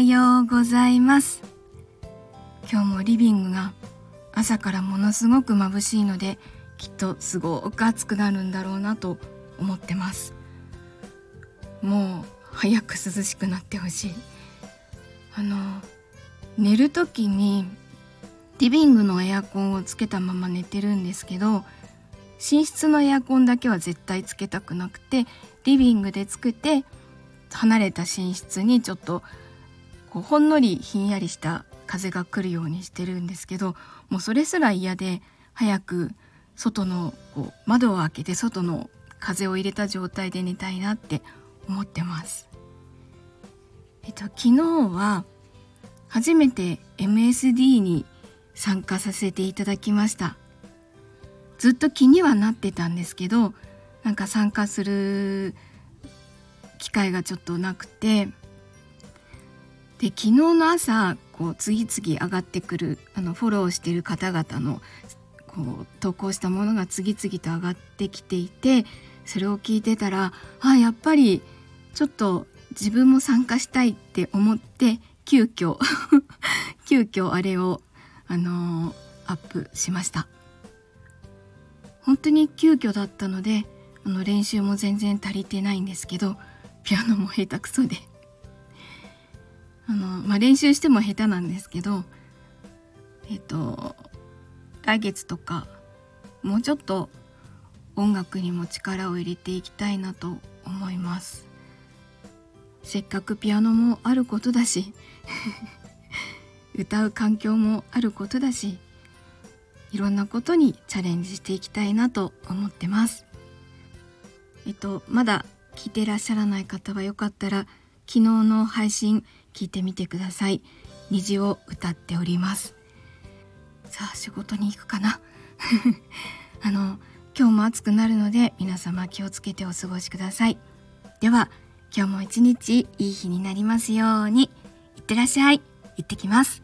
ようございます。今日もリビングが朝からものすごく眩しいのできっとすごく暑くなるんだろうなと思ってます。もう早く涼しくなってほしい。あの寝る時にリビングのエアコンをつけたまま寝てるんですけど寝室のエアコンだけは絶対つけたくなくてリビングでつけて離れた寝室にちょっとこうほんのりひんやりした風が来るようにしてるんですけどもうそれすら嫌で早く外のこう窓を開けて外の風を入れた状態で寝たいなって思ってます。えっと昨日は初めて MSD に参加させていただきましたずっと気にはなってたんですけどなんか参加する機会がちょっとなくてで昨日の朝こう次々上がってくるあのフォローしてる方々のこう投稿したものが次々と上がってきていてそれを聞いてたらあやっぱりちょっと自分も参加したいって思って急遽 急遽あれをあのー、アップしました。本当に急遽だったのであの練習も全然足りてないんですけどピアノも下手くそで。あの、まあ、練習しても下手なんですけどえっと来月とかもうちょっと音楽にも力を入れていきたいなと思います。せっかくピアノもあることだし歌う環境もあることだしいろんなことにチャレンジしていきたいなと思ってます。えっとまだ聞いてらっしゃらない方はよかったら昨日の配信聞いてみてください。虹を歌っております。さあ仕事に行くかな？あの今日も暑くなるので皆様気をつけてお過ごしください。では今日も一日いい日になりますように。いってらっしゃい。行ってきます。